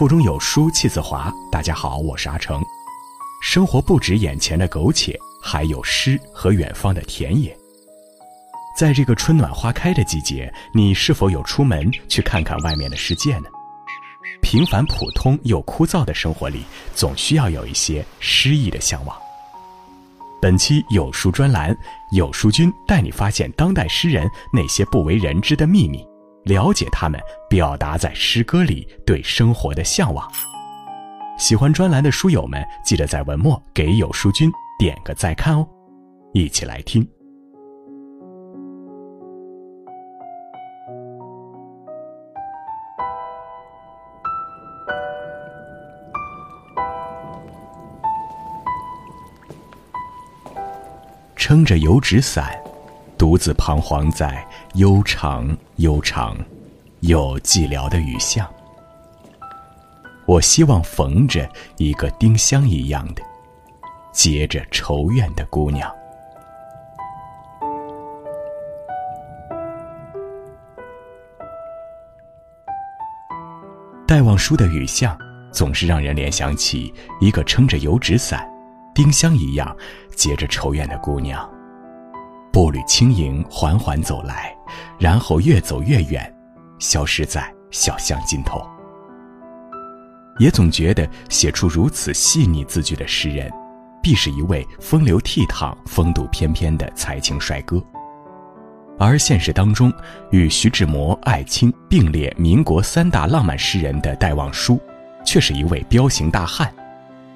腹中有书气自华。大家好，我是阿成。生活不止眼前的苟且，还有诗和远方的田野。在这个春暖花开的季节，你是否有出门去看看外面的世界呢？平凡普通又枯燥的生活里，总需要有一些诗意的向往。本期有书专栏，有书君带你发现当代诗人那些不为人知的秘密。了解他们表达在诗歌里对生活的向往。喜欢专栏的书友们，记得在文末给有书君点个再看哦。一起来听。撑着油纸伞。独自彷徨在悠长、悠长又寂寥的雨巷。我希望逢着一个丁香一样的结着愁怨的姑娘。戴望舒的雨巷总是让人联想起一个撑着油纸伞、丁香一样结着愁怨的姑娘。步履轻盈，缓缓走来，然后越走越远，消失在小巷尽头。也总觉得写出如此细腻字句的诗人，必是一位风流倜傥、风度翩翩的才情帅哥。而现实当中，与徐志摩、艾青并列民国三大浪漫诗人的戴望舒，却是一位彪形大汉，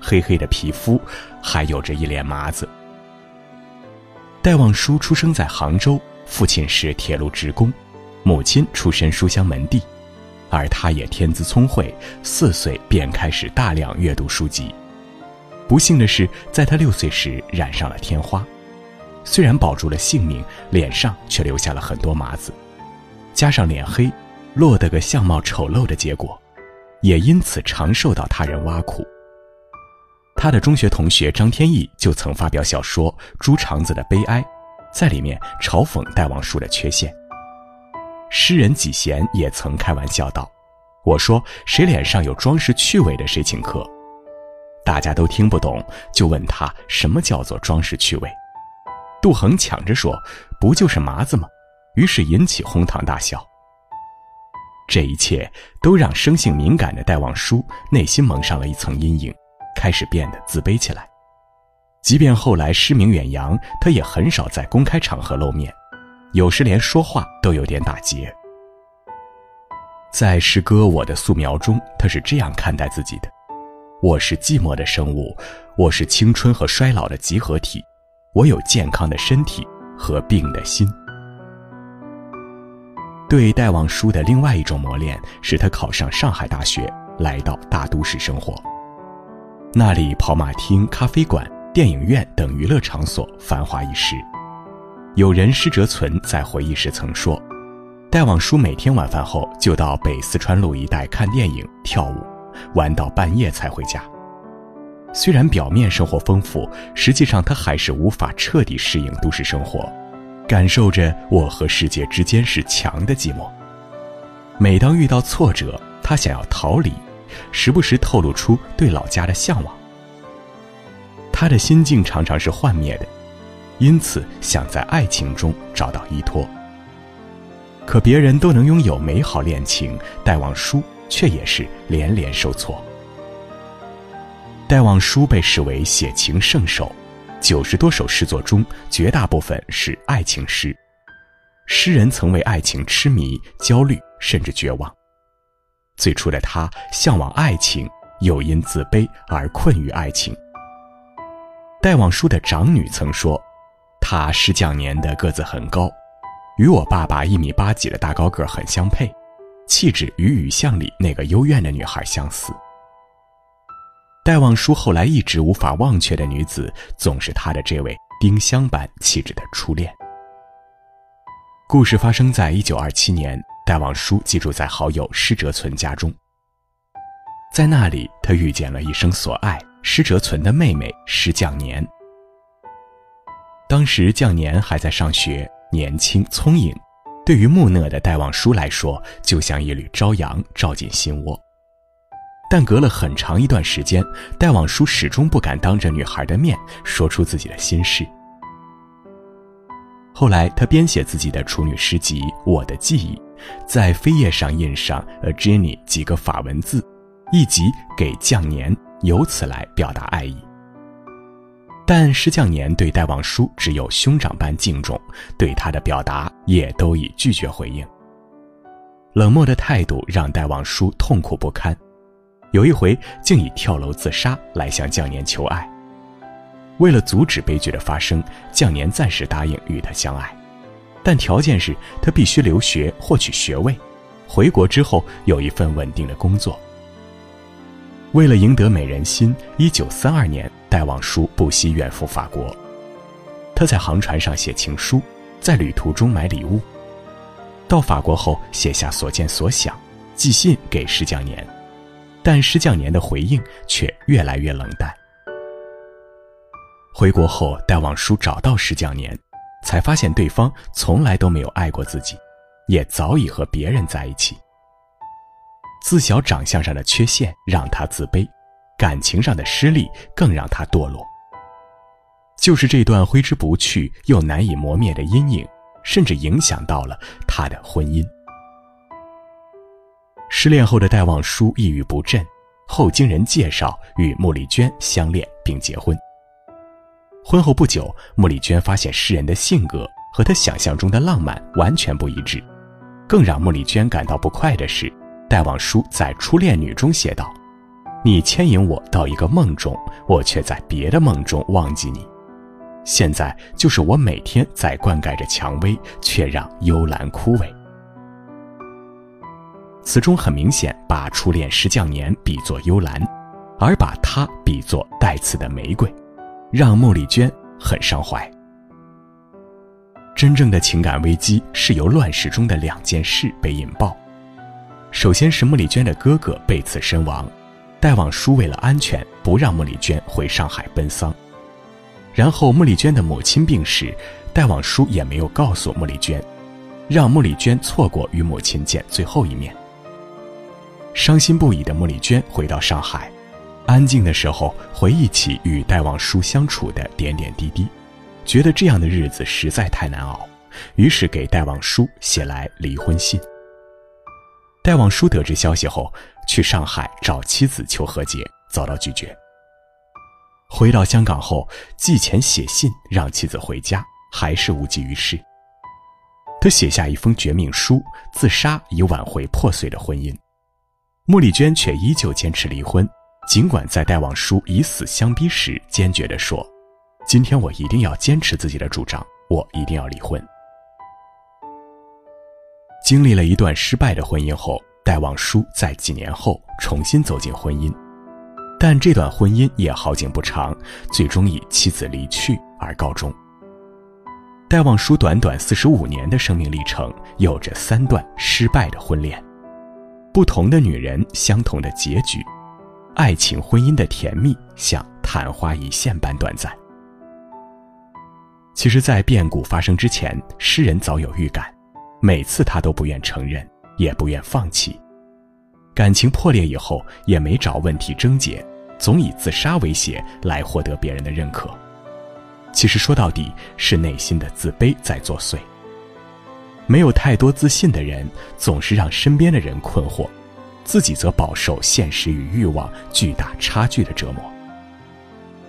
黑黑的皮肤，还有着一脸麻子。戴望舒出生在杭州，父亲是铁路职工，母亲出身书香门第，而他也天资聪慧，四岁便开始大量阅读书籍。不幸的是，在他六岁时染上了天花，虽然保住了性命，脸上却留下了很多麻子，加上脸黑，落得个相貌丑陋的结果，也因此常受到他人挖苦。他的中学同学张天翼就曾发表小说《猪肠子的悲哀》，在里面嘲讽戴望舒的缺陷。诗人纪贤也曾开玩笑道：“我说谁脸上有装饰趣味的，谁请客。”大家都听不懂，就问他什么叫做装饰趣味。杜衡抢着说：“不就是麻子吗？”于是引起哄堂大笑。这一切都让生性敏感的戴望舒内心蒙上了一层阴影。开始变得自卑起来，即便后来诗名远扬，他也很少在公开场合露面，有时连说话都有点打结。在诗歌《我的素描》中，他是这样看待自己的：“我是寂寞的生物，我是青春和衰老的集合体，我有健康的身体和病的心。”对戴望舒的另外一种磨练，是他考上上海大学，来到大都市生活。那里跑马厅、咖啡馆、电影院等娱乐场所繁华一时。有人施哲存在回忆时曾说：“戴望舒每天晚饭后就到北四川路一带看电影、跳舞，玩到半夜才回家。”虽然表面生活丰富，实际上他还是无法彻底适应都市生活，感受着我和世界之间是墙的寂寞。每当遇到挫折，他想要逃离。时不时透露出对老家的向往。他的心境常常是幻灭的，因此想在爱情中找到依托。可别人都能拥有美好恋情，戴望舒却也是连连受挫。戴望舒被视为写情圣手，九十多首诗作中，绝大部分是爱情诗。诗人曾为爱情痴迷、焦虑，甚至绝望。最初的他向往爱情，又因自卑而困于爱情。戴望舒的长女曾说：“他是将年的个子很高，与我爸爸一米八几的大高个很相配，气质与雨巷里那个幽怨的女孩相似。”戴望舒后来一直无法忘却的女子，总是他的这位丁香般气质的初恋。故事发生在一九二七年。戴望舒寄住在好友施哲存家中，在那里，他遇见了一生所爱施哲存的妹妹施绛年。当时绛年还在上学，年轻聪颖，对于木讷的戴望舒来说，就像一缕朝阳照进心窝。但隔了很长一段时间，戴望舒始终不敢当着女孩的面说出自己的心事。后来，他编写自己的处女诗集《我的记忆》，在扉页上印上 “A Jenny” 几个法文字，以及给降年，由此来表达爱意。但施降年对戴望舒只有兄长般敬重，对他的表达也都以拒绝回应。冷漠的态度让戴望舒痛苦不堪，有一回竟以跳楼自杀来向降年求爱。为了阻止悲剧的发生，降年暂时答应与他相爱，但条件是他必须留学获取学位，回国之后有一份稳定的工作。为了赢得美人心，一九三二年，戴望舒不惜远赴法国。他在航船上写情书，在旅途中买礼物。到法国后，写下所见所想，寄信给施匠年，但施匠年的回应却越来越冷淡。回国后，戴望舒找到施匠年，才发现对方从来都没有爱过自己，也早已和别人在一起。自小长相上的缺陷让他自卑，感情上的失利更让他堕落。就是这段挥之不去又难以磨灭的阴影，甚至影响到了他的婚姻。失恋后的戴望舒抑郁不振，后经人介绍与穆丽娟相恋并结婚。婚后不久，穆丽娟发现诗人的性格和她想象中的浪漫完全不一致。更让穆丽娟感到不快的是，戴望舒在《初恋女》中写道：“你牵引我到一个梦中，我却在别的梦中忘记你。现在就是我每天在灌溉着蔷薇，却让幽兰枯萎。”词中很明显把初恋石降年比作幽兰，而把她比作带刺的玫瑰。让穆丽娟很伤怀。真正的情感危机是由乱世中的两件事被引爆。首先是穆丽娟的哥哥被刺身亡，戴望舒为了安全不让穆丽娟回上海奔丧。然后穆丽娟的母亲病逝，戴望舒也没有告诉穆丽娟，让穆丽娟错过与母亲见最后一面。伤心不已的穆丽娟回到上海。安静的时候，回忆起与戴望舒相处的点点滴滴，觉得这样的日子实在太难熬，于是给戴望舒写来离婚信。戴望舒得知消息后，去上海找妻子求和解，遭到拒绝。回到香港后，寄钱写信让妻子回家，还是无济于事。他写下一封绝命书，自杀以挽回破碎的婚姻。穆丽娟却依旧坚持离婚。尽管在戴望舒以死相逼时，坚决地说：“今天我一定要坚持自己的主张，我一定要离婚。”经历了一段失败的婚姻后，戴望舒在几年后重新走进婚姻，但这段婚姻也好景不长，最终以妻子离去而告终。戴望舒短短四十五年的生命历程，有着三段失败的婚恋，不同的女人，相同的结局。爱情婚姻的甜蜜像昙花一现般短暂。其实，在变故发生之前，诗人早有预感，每次他都不愿承认，也不愿放弃。感情破裂以后，也没找问题症结，总以自杀威胁来获得别人的认可。其实说到底，是内心的自卑在作祟。没有太多自信的人，总是让身边的人困惑。自己则饱受现实与欲望巨大差距的折磨，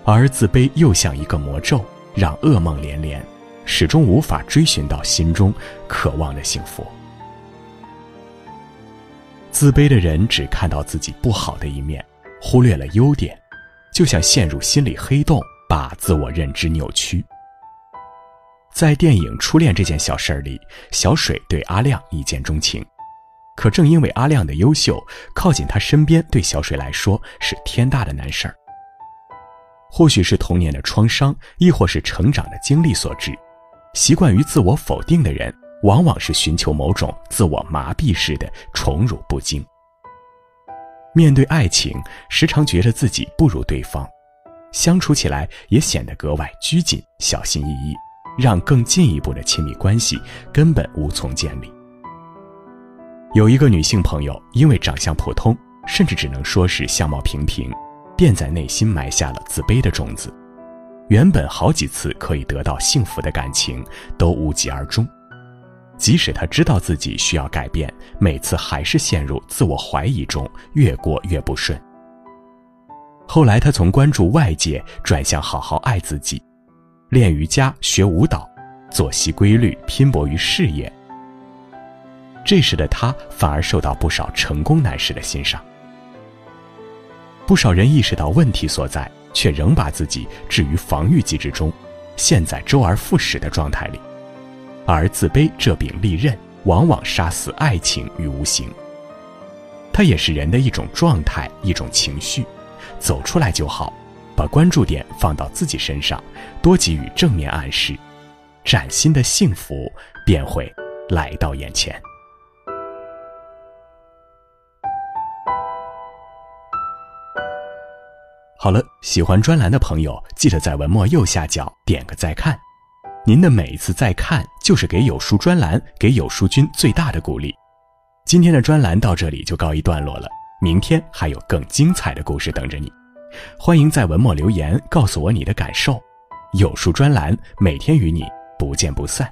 而自卑又像一个魔咒，让噩梦连连，始终无法追寻到心中渴望的幸福。自卑的人只看到自己不好的一面，忽略了优点，就像陷入心理黑洞，把自我认知扭曲。在电影《初恋》这件小事儿里，小水对阿亮一见钟情。可正因为阿亮的优秀，靠近他身边对小水来说是天大的难事儿。或许是童年的创伤，亦或是成长的经历所致，习惯于自我否定的人，往往是寻求某种自我麻痹式的宠辱不惊。面对爱情，时常觉得自己不如对方，相处起来也显得格外拘谨、小心翼翼，让更进一步的亲密关系根本无从建立。有一个女性朋友，因为长相普通，甚至只能说是相貌平平，便在内心埋下了自卑的种子。原本好几次可以得到幸福的感情都无疾而终。即使她知道自己需要改变，每次还是陷入自我怀疑中，越过越不顺。后来，她从关注外界转向好好爱自己，练瑜伽、学舞蹈，作息规律，拼搏于事业。这时的他反而受到不少成功男士的欣赏。不少人意识到问题所在，却仍把自己置于防御机制中，陷在周而复始的状态里。而自卑这柄利刃，往往杀死爱情与无形。它也是人的一种状态，一种情绪。走出来就好，把关注点放到自己身上，多给予正面暗示，崭新的幸福便会来到眼前。好了，喜欢专栏的朋友，记得在文末右下角点个再看。您的每一次再看，就是给有书专栏、给有书君最大的鼓励。今天的专栏到这里就告一段落了。明天还有更精彩的故事等着你，欢迎在文末留言告诉我你的感受。有书专栏每天与你不见不散。